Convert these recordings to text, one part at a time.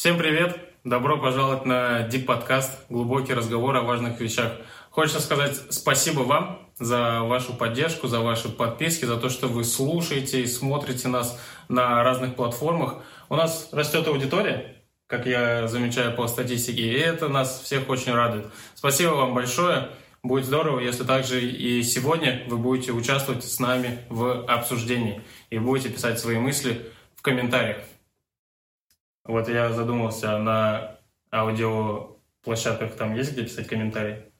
Всем привет! Добро пожаловать на Deep Podcast, глубокий разговор о важных вещах. Хочется сказать спасибо вам за вашу поддержку, за ваши подписки, за то, что вы слушаете и смотрите нас на разных платформах. У нас растет аудитория, как я замечаю по статистике, и это нас всех очень радует. Спасибо вам большое. Будет здорово, если также и сегодня вы будете участвовать с нами в обсуждении и будете писать свои мысли в комментариях. Вот я задумался, на аудиоплощадках там есть где писать комментарии?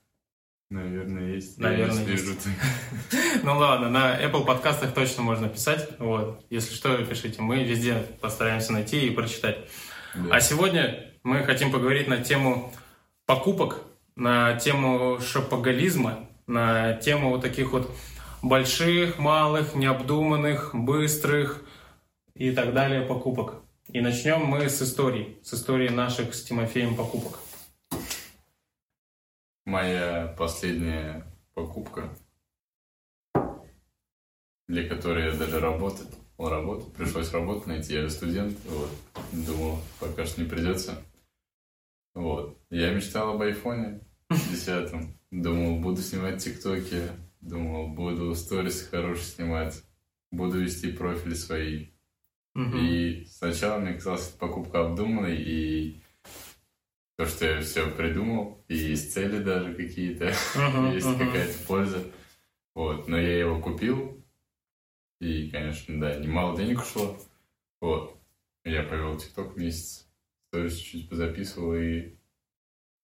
Наверное, есть. Наверное, есть. Ну ладно, на Apple подкастах точно можно писать. Вот. Если что, пишите. Мы везде постараемся найти и прочитать. Да. А сегодня мы хотим поговорить на тему покупок, на тему шопоголизма, на тему вот таких вот больших, малых, необдуманных, быстрых и так далее покупок. И начнем мы с истории, с истории наших с Тимофеем покупок. Моя последняя покупка, для которой я даже работал, работать, пришлось работать найти, я студент, вот, думал, пока что не придется. Вот. Я мечтал об айфоне 10 думал, буду снимать тиктоки, думал, буду сторисы хорошие снимать, буду вести профили свои, Угу. И сначала мне казалось, покупка обдуманной, и то, что я все придумал, и есть цели даже какие-то, угу, есть угу. какая-то польза. Вот, но я его купил, и, конечно, да, немало денег ушло. Вот, я провел ТикТок месяц, сторис чуть-чуть позаписывал и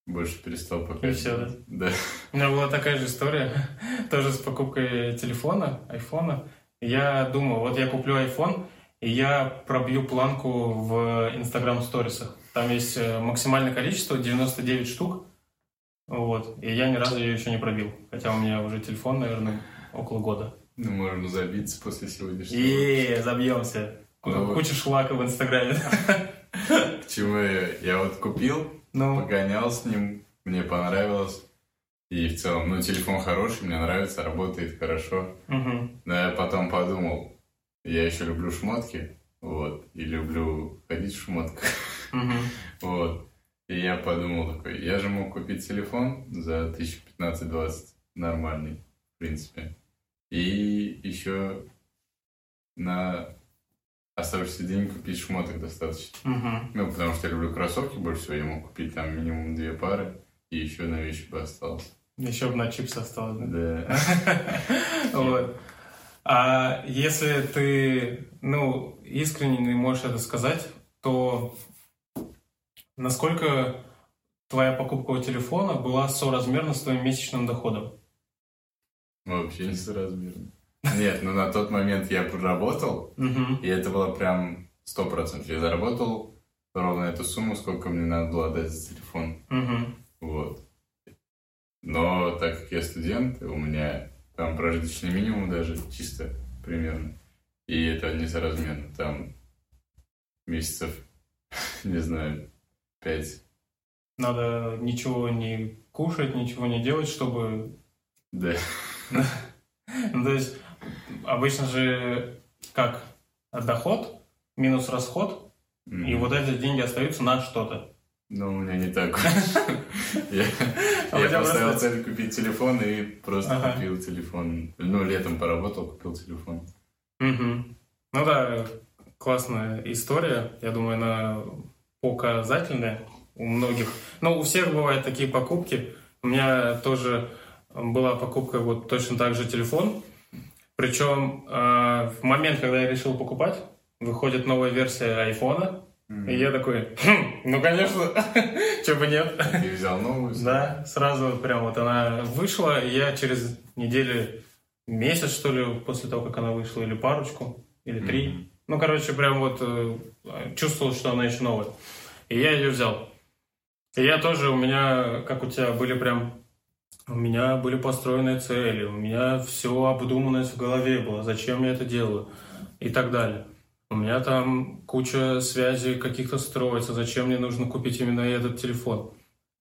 больше перестал показывать. И все, да? Да. У меня была такая же история, тоже с покупкой телефона, айфона. Я думал, вот я куплю iPhone, и я пробью планку в Instagram сторисах. Там есть э, максимальное количество, 99 штук. Вот. И я ни разу ее еще не пробил. Хотя у меня уже телефон, наверное, около года. Ну, можно забиться после сегодняшнего. И забьемся. Ну, Куча шлака в Инстаграме. К чему я? Я вот купил, ну. погонял с ним, мне понравилось. И в целом, ну, телефон хороший, мне нравится, работает хорошо. Угу. Но я потом подумал, я еще люблю шмотки, вот, и люблю ходить в шмотках. Вот. И я подумал такой, я же мог купить телефон за 1015-20 нормальный, в принципе. И еще на оставшийся день купить шмоток достаточно. Uh-huh. Ну, потому что я люблю кроссовки больше всего, я мог купить там минимум две пары, и еще на вещи бы осталось. Еще бы на чипсы осталось, да? Да. Вот. А если ты, ну, искренне не можешь это сказать, то насколько твоя покупка у телефона была соразмерна с твоим месячным доходом? Вообще не соразмерно. Нет, ну на тот момент я проработал, и это было прям сто процентов. Я заработал ровно эту сумму, сколько мне надо было дать за телефон. Вот. Но так как я студент, у меня там прожиточный минимум даже, чисто примерно. И это несоразмерно. Там месяцев, не знаю, пять. Надо ничего не кушать, ничего не делать, чтобы... Да. Ну, то есть, обычно же как доход минус расход, и вот эти деньги остаются на что-то. Ну, у меня не так. А я поставил цель купить телефон и просто купил телефон. Ну, летом поработал, купил телефон. Ну да, классная история. Я думаю, она показательная у многих. Ну, у всех бывают такие покупки. У меня тоже была покупка вот точно так же телефон. Причем э, в момент, когда я решил покупать, выходит новая версия айфона, Mm-hmm. И я такой, хм, ну, конечно, чего бы нет. Ты взял новую? Да, сразу прям вот она вышла, и я через неделю, месяц, что ли, после того, как она вышла, или парочку, или три. Mm-hmm. Ну, короче, прям вот э, чувствовал, что она еще новая. И я ее взял. И я тоже, у меня, как у тебя, были прям... У меня были построенные цели, у меня все обдуманность в голове было, зачем я это делаю и так далее. У меня там куча связей каких-то строится, зачем мне нужно купить именно этот телефон.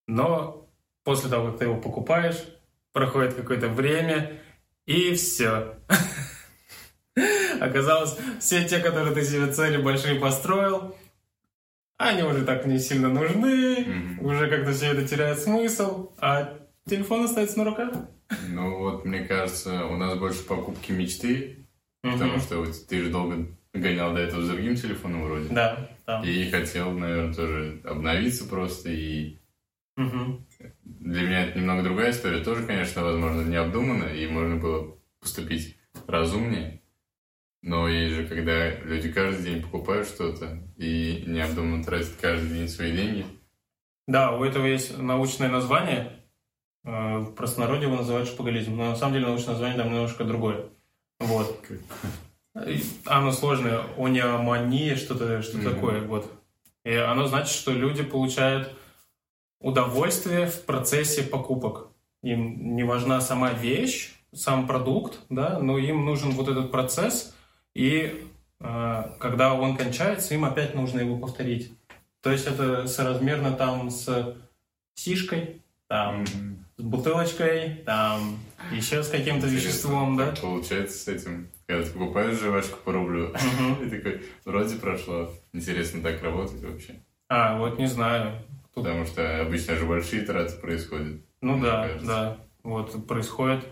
Но после того, как ты его покупаешь, проходит какое-то время, и все. Оказалось, все те, которые ты себе цели большие построил, они уже так не сильно нужны, уже как-то все это теряет смысл, а телефон остается на руках. Ну вот, мне кажется, у нас больше покупки мечты, потому что вот ты же долго гонял до этого с другим телефоном вроде. Да, да. И хотел, наверное, тоже обновиться просто. И Мгм. для меня это немного другая история. Тоже, конечно, возможно, необдуманно, и можно было поступить разумнее. Но есть же, когда люди каждый день покупают что-то и необдуманно тратят каждый день свои деньги. Да, у этого есть научное название. Э, В простонародье его называют шпагализм. Но на самом деле научное название там немножко другое. Вот. Оно сложное. Oniомания, что-то что Мгм. такое. Вот. И оно значит, что люди получают удовольствие в процессе покупок. Им не важна сама вещь, сам продукт, да, но им нужен вот этот процесс, и э, когда он кончается, им опять нужно его повторить. То есть это соразмерно там с сишкой, там, Мгм. с бутылочкой, там, еще с каким-то Интересно, веществом, да. Получается с этим. Когда ты покупаешь жвачку по рублю, и такой, вроде прошло. Интересно, так работает вообще. А, вот не знаю. Потому что обычно же большие траты происходят. Ну да, да. Вот происходит,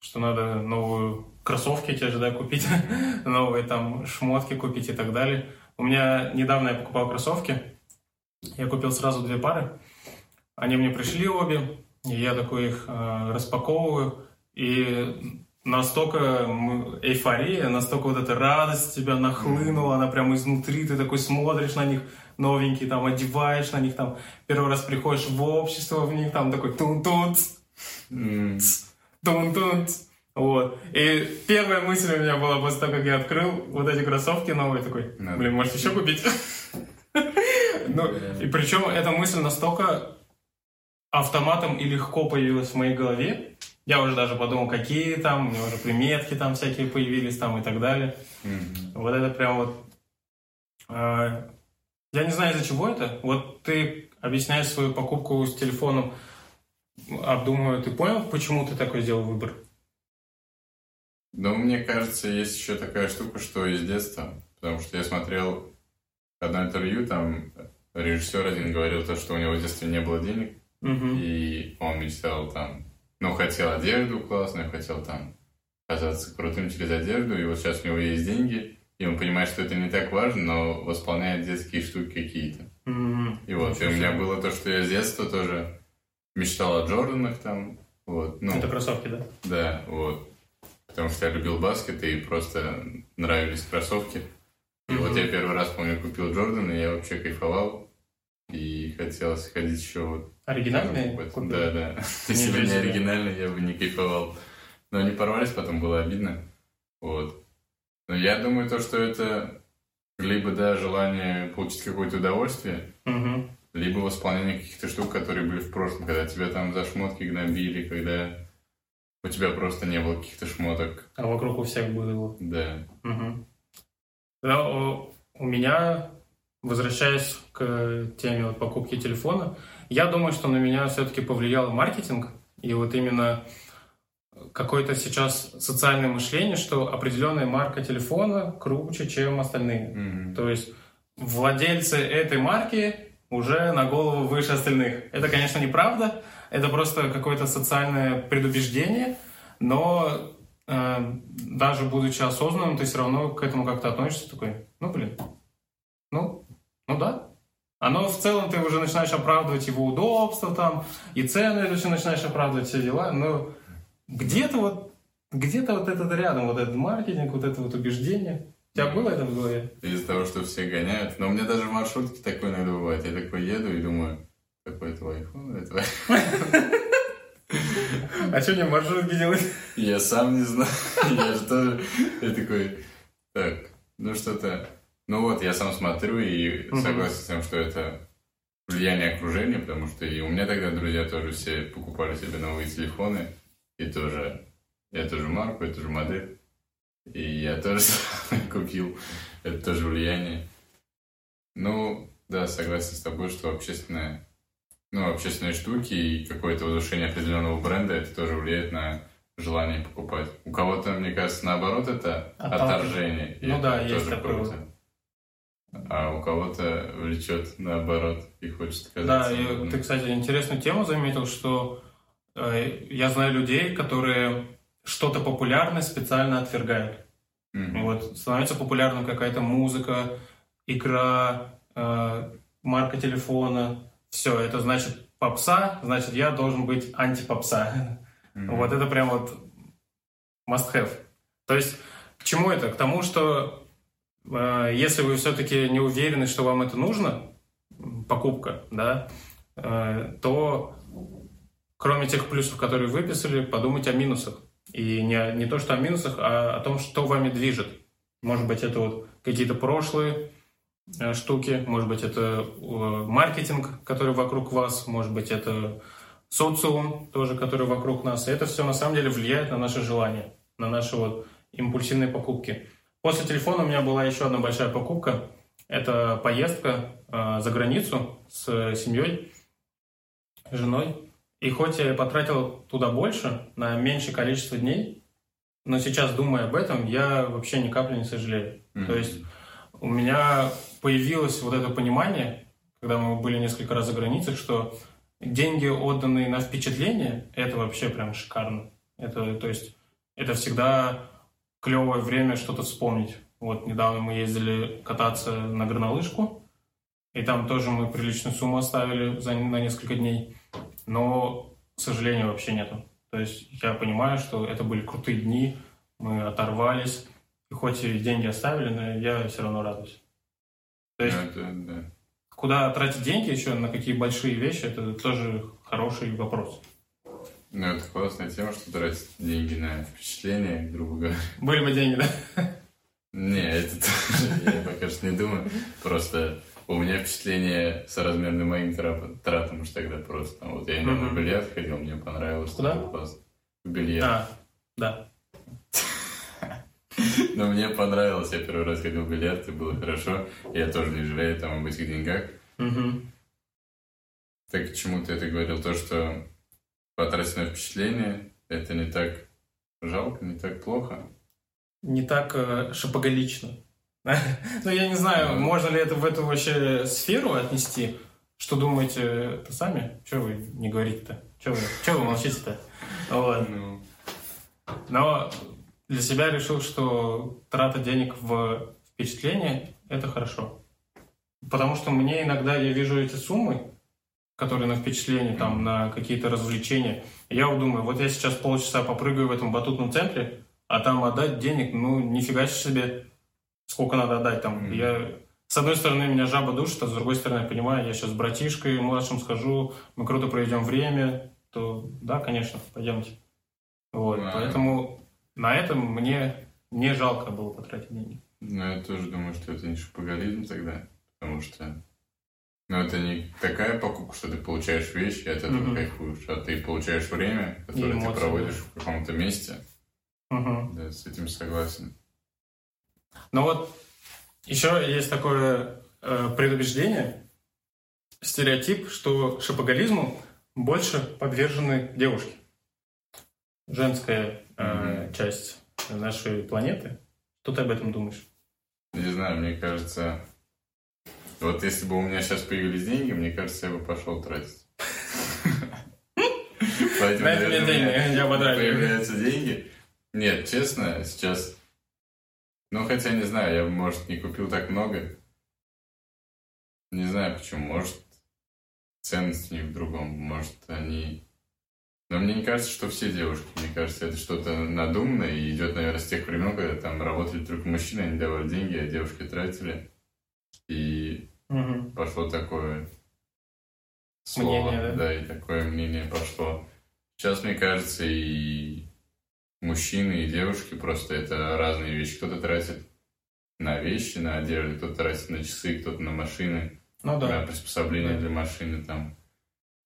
что надо новую кроссовки те же, да, купить, новые там шмотки купить и так далее. У меня недавно я покупал кроссовки, я купил сразу две пары, они мне пришли обе, и я такой их э, распаковываю, и настолько эйфория, настолько вот эта радость тебя нахлынула, она прямо изнутри, ты такой смотришь на них, новенькие, там, одеваешь на них, там, первый раз приходишь в общество в них, там, такой тун-тун, тун-тун, вот. И первая мысль у меня была после того, как я открыл вот эти кроссовки новые, такой, блин, может еще купить? Ну, и причем эта мысль настолько автоматом и легко появилась в моей голове, я уже даже подумал, какие там, у меня уже приметки там всякие появились там и так далее. мгм. Вот это прям вот... э, я не знаю, из-за чего это. Вот ты объясняешь свою покупку с телефоном, обдумывая, ты понял, почему ты такой сделал выбор? Но мне кажется, есть еще такая штука, что из детства. Потому что я смотрел одно интервью, там режиссер один говорил то, что у него в детстве не было денег, Мгм. и он мечтал там, ну, хотел одежду классную, хотел там казаться крутым через одежду, и вот сейчас у него есть деньги, и он понимает, что это не так важно, но восполняет детские штуки какие-то. Мгм. И вот, и у меня было то, что я с детства тоже мечтал о Джорданах там, вот, ну, Это кроссовки, да? да, вот. Потому что я любил баскет и просто нравились кроссовки. И Мгм. вот я первый раз, помню, купил Джордан, и я вообще кайфовал. И хотелось ходить еще вот. Оригинальные? Да, да. Если бы не оригинальные, я бы не кайфовал. Но они порвались, потом было обидно. Вот. Но я думаю, то, что это либо, да, желание получить какое-то удовольствие, Мгм. либо восполнение каких-то штук, которые были в прошлом, когда тебя там за шмотки гнобили, когда у тебя просто не было каких-то шмоток. А вокруг у всех было. Да. Мгм. Да, у у меня, возвращаясь к теме вот покупки телефона, я думаю, что на меня все-таки повлиял маркетинг. И вот именно какое-то сейчас социальное мышление, что определенная марка телефона круче, чем остальные. Мгм. То есть владельцы этой марки уже на голову выше остальных. Это, конечно, неправда. Это просто какое-то социальное предубеждение, но э, даже будучи осознанным, ты все равно к этому как-то относишься такой, ну, блин, ну, ну да. Оно в целом ты уже начинаешь оправдывать его удобство там, и цены все начинаешь оправдывать, все дела, но где-то вот, где-то вот этот рядом, вот этот маркетинг, вот это вот убеждение. У тебя было это в голове? Из-за того, что все гоняют. Но у меня даже в маршрутке такое иногда бывает. Я такой еду и думаю, какой твой iPhone, это твой. А что мне маршрутки делать? Я сам не знаю. Я же тоже... Я такой, так, ну что-то... Ну вот, я сам смотрю и согласен с тем, что это влияние окружения, потому что и у меня тогда друзья тоже все покупали себе новые телефоны, и тоже, я тоже марку, я тоже модель, и я тоже купил, это тоже влияние. Ну, да, согласен с тобой, что общественное, ну, общественные штуки и какое-то возвышение определенного бренда, это тоже влияет на желание покупать. У кого-то, мне кажется, наоборот, это отторжение. и Ну да, есть тоже такое круто. А у кого-то влечет наоборот и хочет Да, казаться. и модным. ты, кстати, интересную тему заметил, что э, я знаю людей, которые что-то популярное специально отвергают. Мгм. Вот становится популярным какая-то музыка, игра, э, марка телефона. Все, это значит попса, значит я должен быть антипопса. Мгм. Вот это прям вот must have. То есть к чему это? К тому, что если вы все-таки не уверены, что вам это нужно, покупка, да, э, то кроме тех плюсов, которые выписали, подумать о минусах. И не, не то, что о минусах, а о том, что вами движет. Может быть, это вот какие-то прошлые э, штуки, может быть, это э, маркетинг, который вокруг вас, может быть, это социум тоже, который вокруг нас. И это все на самом деле влияет на наши желания, на наши вот импульсивные покупки. После телефона у меня была еще одна большая покупка. Это поездка э, за границу с семьей, женой. И хоть я потратил туда больше, на меньшее количество дней, но сейчас, думая об этом, я вообще ни капли не сожалею. Мгм. То есть у меня появилось вот это понимание, когда мы были несколько раз за границей, что деньги, отданные на впечатление, это вообще прям шикарно. Это, то есть, это всегда клевое время что-то вспомнить. Вот недавно мы ездили кататься на горнолыжку, и там тоже мы приличную сумму оставили за, на несколько дней, но, к сожалению, вообще нету. То есть я понимаю, что это были крутые дни, мы оторвались, и хоть и деньги оставили, но я все равно радуюсь. То есть Ну, это, да. Куда тратить деньги еще, на какие большие вещи, это тоже хороший вопрос. Ну, это классная тема, что тратить деньги на впечатления, грубо говоря. Были бы деньги, да? Не, это тоже я пока что не думаю. Просто у меня впечатление соразмерно моим тратам уж тогда просто. Вот я Мгм. в бильярд ходил, мне понравилось. Куда? классно. В бильярд. А, да. Но мне понравилось, я первый раз ходил в бильярд, и было хорошо. Я тоже не жалею там об этих деньгах. Так к чему ты это говорил? То, что потратить на впечатление, это не так жалко, не так плохо. Не так э, шапоголично. Ну, я не знаю, можно ли это в эту вообще сферу отнести. Что думаете это сами? Чего вы не говорите-то? Чего вы, чего вы молчите-то? Вот. Ну, Но для себя решил, что трата денег в впечатление – это хорошо. Потому что мне иногда, я вижу эти суммы, которые на впечатление, там, на какие-то развлечения. Я вот думаю, вот я сейчас полчаса попрыгаю в этом батутном центре, а там отдать денег, ну, нифига себе, сколько надо отдать там. Мгм. Я, с одной стороны, меня жаба душит, а с другой стороны, я понимаю, я сейчас с братишкой младшим схожу, мы круто проведем время, то да, конечно, пойдемте. Вот, Да. поэтому на этом мне не жалко было потратить деньги. ну, я тоже думаю, что это не шопоголизм тогда, потому что ну, это не такая покупка, что ты получаешь вещь и от этого Мгм. кайфуешь, а ты получаешь время, которое ты эмоции проводишь больше. в каком-то месте. Мгм. Да, с этим согласен. Но вот еще есть такое э, предубеждение, стереотип, что шопоголизму больше подвержены девушки. Женская э, Мгм. часть нашей планеты. Что ты об этом думаешь? Не знаю, мне кажется, вот если бы у меня сейчас появились деньги, мне кажется, я бы пошел тратить. Поэтому, наверное, я ободраю. Появляются деньги. Нет, честно, сейчас... Ну, хотя не знаю, я бы, может, не купил так много. Не знаю почему. Может, ценность у них в другом. Может, они... Но мне не кажется, что все девушки. Мне кажется, это что-то надуманное и идет, наверное, с тех времен, когда там работали только мужчины, они давали деньги, а девушки тратили. И Мгм. пошло такое слово, Мнение, да? и такое мнение пошло. Сейчас, мне кажется, и мужчины, и девушки просто это разные вещи. Кто-то тратит на вещи, на одежду, кто-то тратит на часы, кто-то на машины, Ну да. на приспособления Да. для машины, там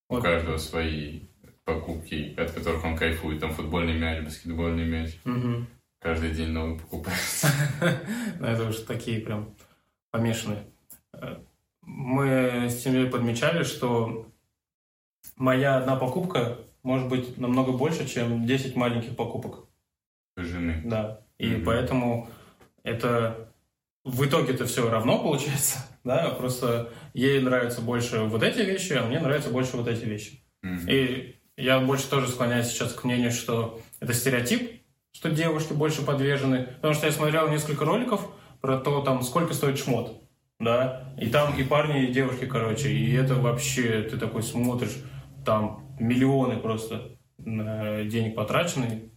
у Вот. каждого свои покупки, от которых он кайфует. Там футбольный мяч, баскетбольный мяч. Мгм. Каждый день новый покупается. Ну, это уж такие прям помешанные. Семьей подмечали, что моя одна покупка может быть намного больше, чем 10 маленьких покупок. Жены. Да. И Мгм. поэтому это в итоге это все равно получается, да, просто ей нравятся больше вот эти вещи, а мне нравятся больше вот эти вещи. Мгм. И я больше тоже склоняюсь сейчас к мнению, что это стереотип, что девушки больше подвержены. Потому что я смотрел несколько роликов про то, там, сколько стоит шмот. Да, и там и парни, и девушки, короче, и это вообще, ты такой смотришь, там миллионы просто э, денег потрачены,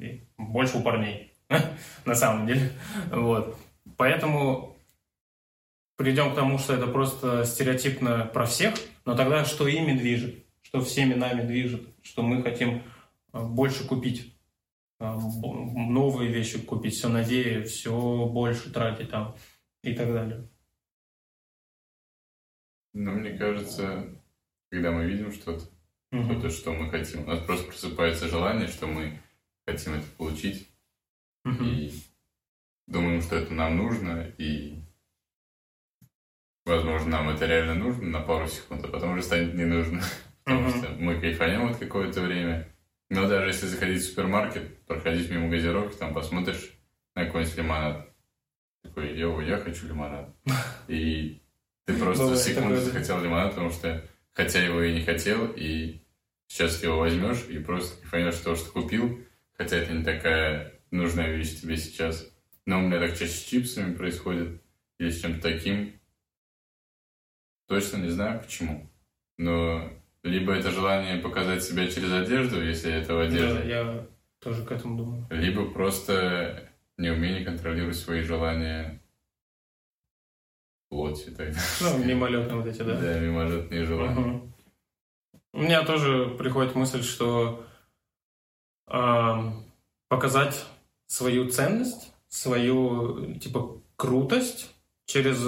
и больше у парней, на самом деле, вот. Поэтому придем к тому, что это просто стереотипно про всех, но тогда что ими движет, что всеми нами движет, что мы хотим э, больше купить, э, новые вещи купить, все новее, все больше тратить там и так далее. Ну, мне кажется, когда мы видим что-то, Мгм. что-то, что мы хотим, у нас просто просыпается желание, что мы хотим это получить, Мгм. и думаем, что это нам нужно, и возможно, нам это реально нужно на пару секунд, а потом уже станет не нужно. Потому Мгм. что мы кайфанем вот какое-то время. Но даже если заходить в супермаркет, проходить мимо газировки, там посмотришь на какой-нибудь лимонад. Такой, йоу, я хочу лимонад. И ты просто Бывает секунду такое, захотел лимонад, потому что хотя его и не хотел, и сейчас ты его возьмешь и просто кайфанешь того, что купил, хотя это не такая нужная вещь тебе сейчас. Но у меня так чаще с чипсами происходит, или с чем-то таким. Точно не знаю почему. Но либо это желание показать себя через одежду, если это в одежде, Да, я тоже к этому думаю. либо просто неумение контролировать свои желания плоти. Так. Ну, мимолетные вот эти, да? Да, мимолетные желания. Мгм. У меня тоже приходит мысль, что ам, показать свою ценность, свою типа крутость через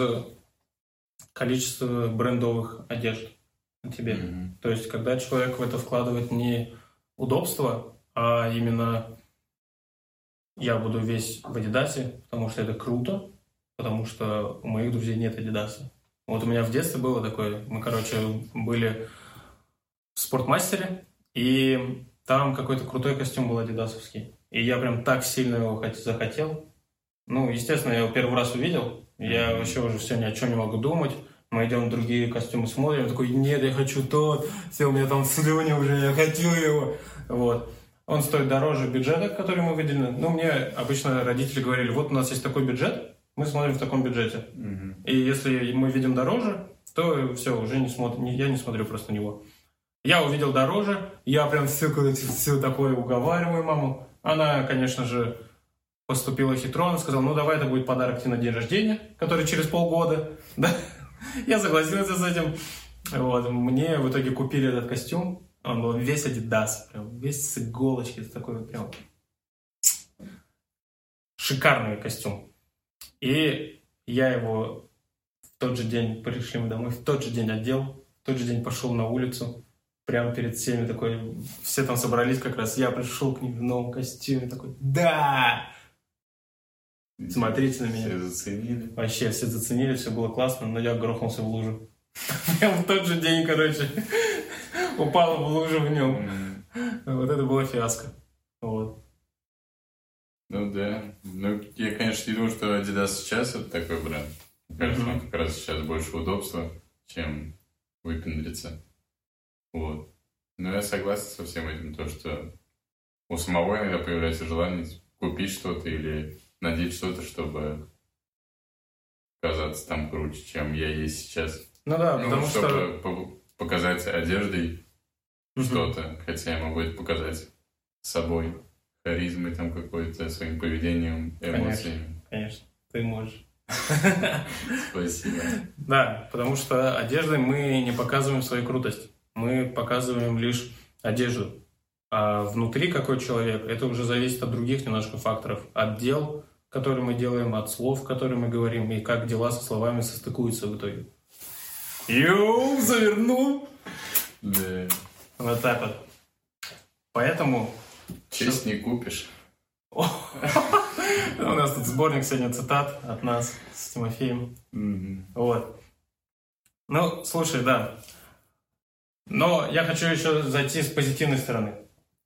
количество брендовых одежд на тебе. Мгм. То есть, когда человек в это вкладывает не удобство, а именно я буду весь в Адидасе, потому что это круто, потому что у моих друзей нет Адидаса. Вот у меня в детстве было такое. Мы, короче, были в спортмастере, и там какой-то крутой костюм был адидасовский. И я прям так сильно его хот- захотел. Ну, естественно, я его первый раз увидел. Я вообще уже все ни о чем не могу думать. Мы идем в другие костюмы смотрим. Я такой, нет, я хочу тот. Все, у меня там слюни уже, я хочу его. Вот. Он стоит дороже бюджета, который мы выделены. Ну, мне обычно родители говорили, вот у нас есть такой бюджет, мы смотрим в таком бюджете. Мгм. И если мы видим дороже, то все, уже не смотрим, я не смотрю просто на него. Я увидел дороже, я прям все, все такое уговариваю маму. Она, конечно же, поступила хитро, она сказала, ну давай это будет подарок тебе на день рождения, который через полгода. Да? Я согласился с этим. Вот. Мне в итоге купили этот костюм. Он был весь Adidas, прям весь с иголочки, такой вот прям шикарный костюм. И я его в тот же день пришли мы домой, в тот же день одел, в тот же день пошел на улицу, прямо перед всеми такой, все там собрались как раз, я пришел к ним в новом костюме, такой, да! Смотрите на меня. Все заценили. Вообще, все заценили, все было классно, но я грохнулся в лужу. Прям в тот же день, короче, упал в лужу в нем. Вот это была фиаско. Вот. Ну да. Ну, я, конечно, не думаю, что Adidas сейчас это такой бренд. Кажется, он как раз сейчас больше удобства, чем выпендриться. Вот. Но я согласен со всем этим, то, что у самого иногда появляется желание купить что-то или надеть что-то, чтобы казаться там круче, чем я есть сейчас. Ну да, Ну, потому что... чтобы по- показать одеждой Мгм. что-то, хотя я могу это показать собой, харизмой там какой-то, своим поведением, эмоциями. Конечно, ты можешь. Спасибо. Да, потому что одеждой мы не показываем свою крутость. Мы показываем лишь одежду. А внутри какой человек, это уже зависит от других немножко факторов. От дел, которые мы делаем, от слов, которые мы говорим, и как дела со словами состыкуются в итоге. Йоу, завернул! Да. Вот так вот. Поэтому Честь не купишь. у нас тут сборник сегодня цитат от нас с Тимофеем. Вот. Ну, слушай, да. Но я хочу еще зайти с позитивной стороны.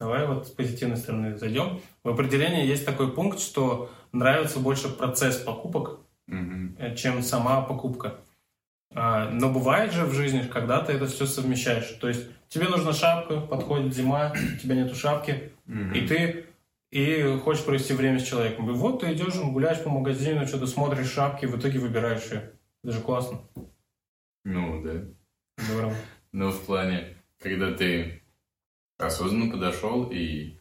Давай вот с позитивной стороны зайдем. В определении есть такой пункт, что нравится больше процесс покупок, Мгм. чем сама покупка. А, Но бывает же в жизни, когда ты это все совмещаешь. То есть тебе нужна шапка, подходит зима, у тебя нету шапки, Мгм. и ты и хочешь провести время с человеком. И вот ты идешь, гуляешь по магазину, что-то смотришь шапки, в итоге выбираешь ее. Это же классно. Ну, да. Здорово. Но в плане, когда ты осознанно подошел и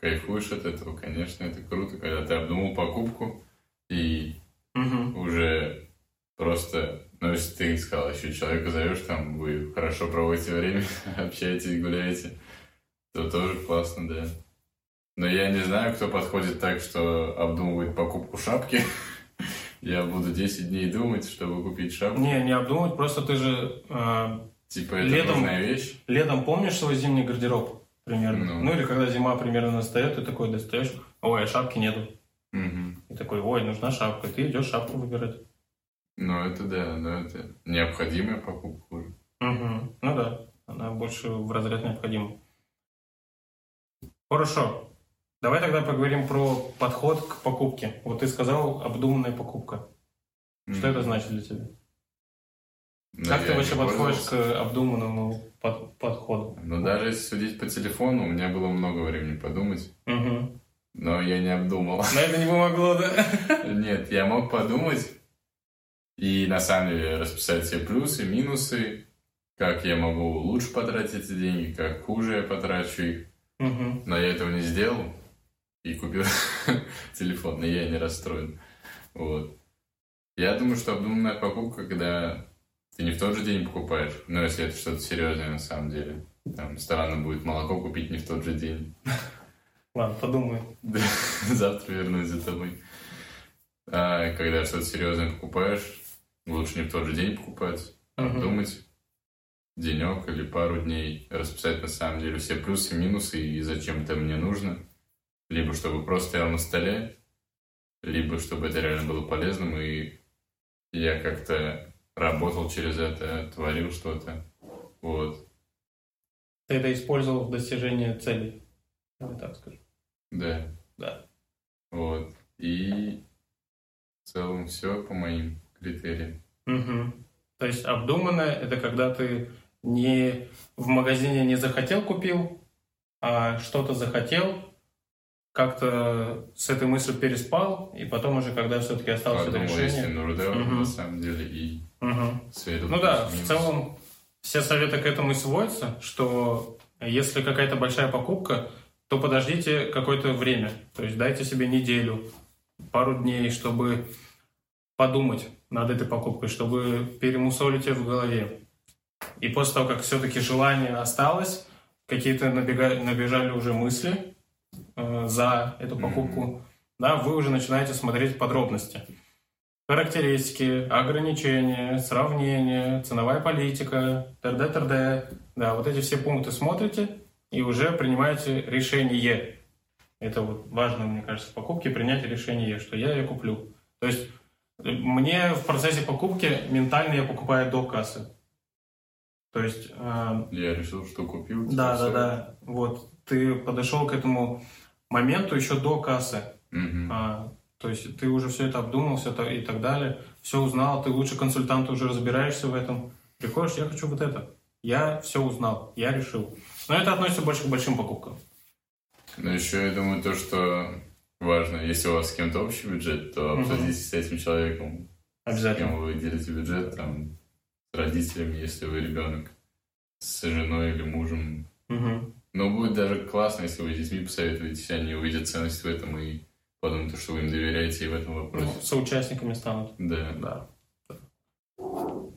кайфуешь от этого, конечно, это круто, когда ты обдумал покупку и Мгм. уже просто, ну, если ты сказал, еще человека зовешь, там, вы хорошо проводите время, общаетесь, гуляете, то тоже классно, да. Но я не знаю, кто подходит так, что обдумывает покупку шапки. Я буду 10 дней думать, чтобы купить шапку. Не, не обдумывать, просто ты же а, Типа, это Летом- нужная вещь. летом помнишь свой зимний гардероб примерно? Ну. Ну, или когда зима примерно настает, ты такой достаешь, ой, а шапки нету. Мгм. И такой, ой, нужна шапка. И ты идешь шапку выбирать. Ну, это да, но это необходимая покупка уже. Мгм. Ну да, она больше в разряд необходима. Хорошо. Давай тогда поговорим про подход к покупке. Вот ты сказал обдуманная покупка. Что это значит для тебя? Ну, как ты вообще подходишь к обдуманному под- подходу? Ну, даже если судить по телефону, у меня было много времени подумать, Мгм. но я не обдумал. Но это не помогло, да? Нет, я мог подумать и на самом деле расписать все плюсы, минусы, как я могу лучше потратить эти деньги, как хуже я потрачу их. Мгм. Но я этого не сделал и купил телефон, и я не расстроен. Вот. Я думаю, что обдуманная покупка, когда ты не в тот же день покупаешь, но если это что-то серьезное на самом деле. Там странно будет молоко купить не в тот же день. Ладно, подумай. Да, Завтра вернусь за тобой. А когда что-то серьезное покупаешь, лучше не в тот же день покупать, а Мгм. думать денек или пару дней, расписать на самом деле все плюсы, минусы и зачем это мне нужно. Либо чтобы просто стоял на столе, либо чтобы это реально было полезным, и я как-то работал через это, творил что-то. Вот. Ты это использовал в достижении целей. Давай так скажу. Да. Да. Вот. И в целом все по моим критериям. Мгм. То есть обдуманное это когда ты не в магазине не захотел купил, а что-то захотел, как-то с этой мыслью переспал, и потом уже, когда все-таки осталось это Подумал, если решение. нужда Мгм. на самом деле и Мгм. сверил Ну да, в плюс-минус. целом все советы к этому и сводятся, что если какая-то большая покупка, то подождите какое-то время. То есть дайте себе неделю, пару дней, чтобы подумать над этой покупкой, чтобы перемусолить ее в голове. И после того, как все-таки желание осталось, какие-то набега- набежали уже мысли э, за эту покупку, да, вы уже начинаете смотреть подробности. Характеристики, ограничения, сравнения, ценовая политика, т.д. т.д. Да, вот эти все пункты смотрите и уже принимаете решение. Это вот важно, мне кажется, в покупке принять решение, что я ее куплю. То есть мне в процессе покупки ментально я покупаю до кассы. То есть э, Я решил, что купил. типа, да, да, да. Вот ты подошел к этому моменту еще до кассы. Мгм. А, то есть ты уже все это обдумал, все это и так далее, все узнал, ты лучше консультант уже разбираешься в этом. Приходишь, я хочу вот это. Я все узнал, я решил. Но это относится больше к большим покупкам. Но еще я думаю то, что важно, если у вас с кем-то общий бюджет, то обсудите с этим человеком, с Обязательно. кем вы делите бюджет, там, с родителями, если вы ребенок, с женой или мужем. Мгм. Но будет даже классно, если вы с детьми посоветуетесь, они увидят ценность в этом и подумают, что вы им доверяете и в этом Ну, вопросе. соучастниками станут. Да, Да.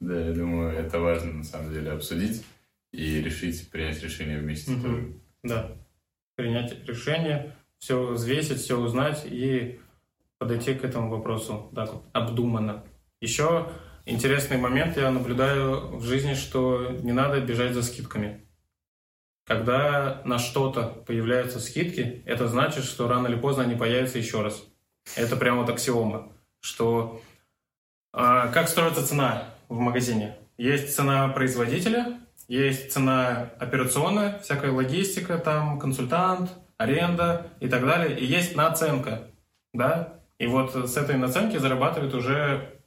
да, я думаю, это важно на самом деле обсудить и решить, принять решение вместе тоже. Да. Принять решение, все взвесить, все узнать и подойти к этому вопросу так вот, обдуманно. Еще интересный момент я наблюдаю в жизни, что не надо бежать за скидками. Когда на что-то появляются скидки, это значит, что рано или поздно они появятся еще раз. Это прямо вот аксиома, что а, как строится цена в магазине? Есть цена производителя, есть цена операционная, всякая логистика, там консультант, аренда и так далее, и есть наценка, да? И вот с этой наценки зарабатывает уже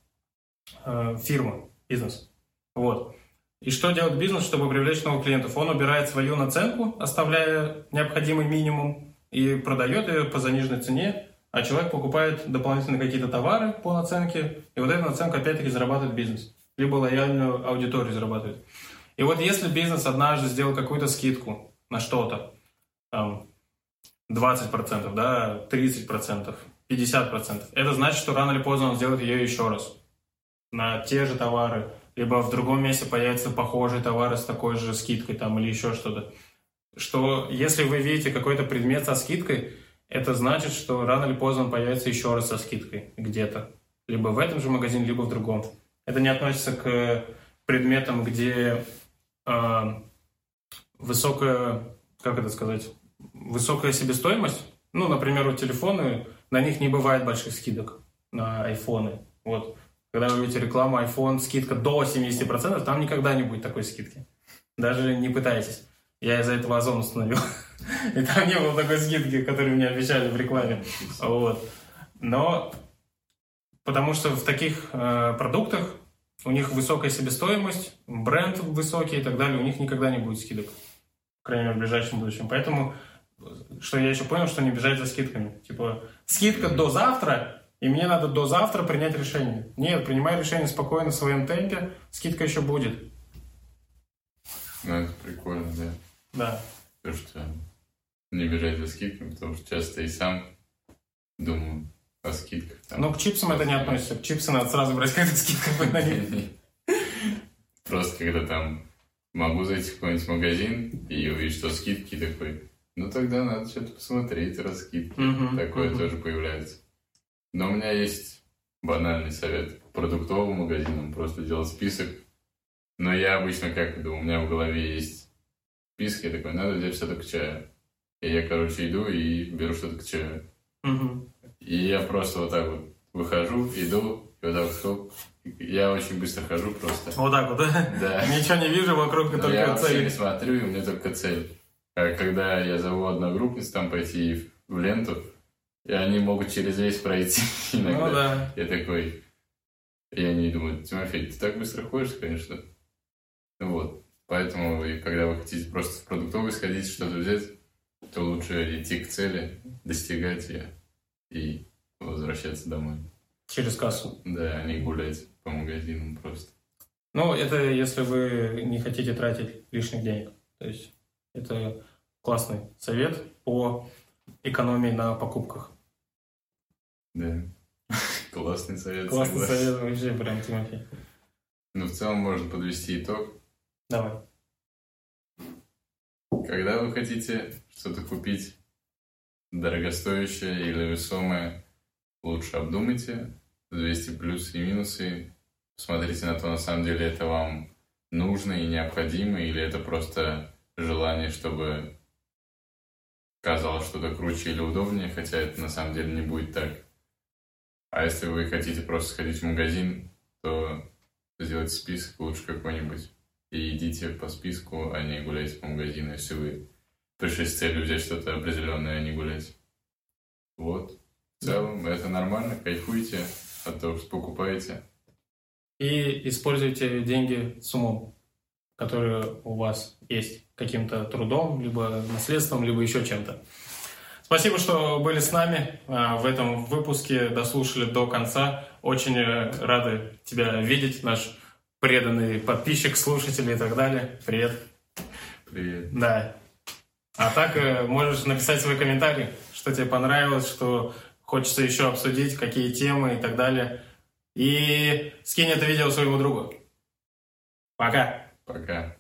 э, фирма, бизнес. Вот. И что делает бизнес, чтобы привлечь новых клиентов? Он убирает свою наценку, оставляя необходимый минимум, и продает ее по заниженной цене, а человек покупает дополнительно какие-то товары по наценке, и вот эту наценку опять-таки зарабатывает бизнес. Либо лояльную аудиторию зарабатывает. И вот если бизнес однажды сделал какую-то скидку на что-то, там, 20%, да, 30%, 50%, это значит, что рано или поздно он сделает ее еще раз. На те же товары, либо в другом месте появятся похожие товары с такой же скидкой там или еще что-то. Что если вы видите какой-то предмет со скидкой, это значит, что рано или поздно он появится еще раз со скидкой где-то. Либо в этом же магазине, либо в другом. Это не относится к предметам, где высокая, как это сказать, высокая себестоимость. Ну, например, у телефоны, на них не бывает больших скидок на айфоны. Вот. Когда вы видите рекламу iPhone, скидка до 70%, там никогда не будет такой скидки. Даже не пытайтесь. Я из-за этого Озон установил. И там не было такой скидки, которую мне обещали в рекламе. Вот. Но потому что в таких э, продуктах у них высокая себестоимость, бренд высокий и так далее, у них никогда не будет скидок. По крайней мере, в ближайшем будущем. Поэтому, что я еще понял, что не бежать за скидками. Типа, скидка до завтра, и мне надо до завтра принять решение. Нет, принимай решение спокойно в своем темпе, скидка еще будет. Ну, это прикольно, да. Да. То, что не бежать за скидками, потому что часто и сам думаю о скидках. Там. Но к чипсам это не относится. К чипсы надо сразу брать, когда скидка на них. Просто когда там могу зайти в какой-нибудь магазин и увидеть, что скидки такой, ну тогда надо что-то посмотреть, раскидки. Такое тоже появляется. Но у меня есть банальный совет продуктовым магазинам, просто делать список. Но я обычно как иду, у меня в голове есть список, я такой, надо взять что-то к чаю. И я, короче, иду и беру что-то к чаю. И я просто вот так вот выхожу, иду, и вот так вот хоп. Я очень быстро хожу просто. Вот так вот, да? Да. Ничего не вижу вокруг, только я вообще цель. не смотрю, и у меня только цель. А когда я зову одногруппниц там пойти в ленту, и они могут через весь пройти иногда. Ну да. Я такой, и они думают, Тимофей, ты так быстро ходишь, конечно. Ну Вот. Поэтому, и когда вы хотите просто в продуктовый сходить, что-то взять, то лучше идти к цели, достигать ее и возвращаться домой. Через кассу. Да, а не гулять по магазинам просто. Ну, это если вы не хотите тратить лишних денег. То есть это классный совет по экономии на покупках. Да. Классный совет. Классный согласен. совет вообще прям, Тимофей. Ну, в целом можно подвести итог. Давай. Когда вы хотите что-то купить дорогостоящее или весомое, лучше обдумайте, взвесьте плюсы и минусы, посмотрите на то, на самом деле это вам нужно и необходимо, или это просто желание, чтобы казалось что-то круче или удобнее, хотя это на самом деле не будет так. А если вы хотите просто сходить в магазин, то сделайте список лучше какой-нибудь. И идите по списку, а не гуляйте по магазину, если вы пришли с целью взять что-то определенное, а не гулять. Вот. В целом, это нормально, кайфуйте от того, что покупаете. И используйте деньги с умом, которые у вас есть каким-то трудом, либо наследством, либо еще чем-то. Спасибо, что были с нами а, в этом выпуске, дослушали до конца. Очень э, рады тебя видеть, наш преданный подписчик, слушатель и так далее. Привет. Привет. Да. А так э, можешь написать свой комментарий, что тебе понравилось, что хочется еще обсудить, какие темы и так далее. И скинь это видео своему другу. Пока. Пока.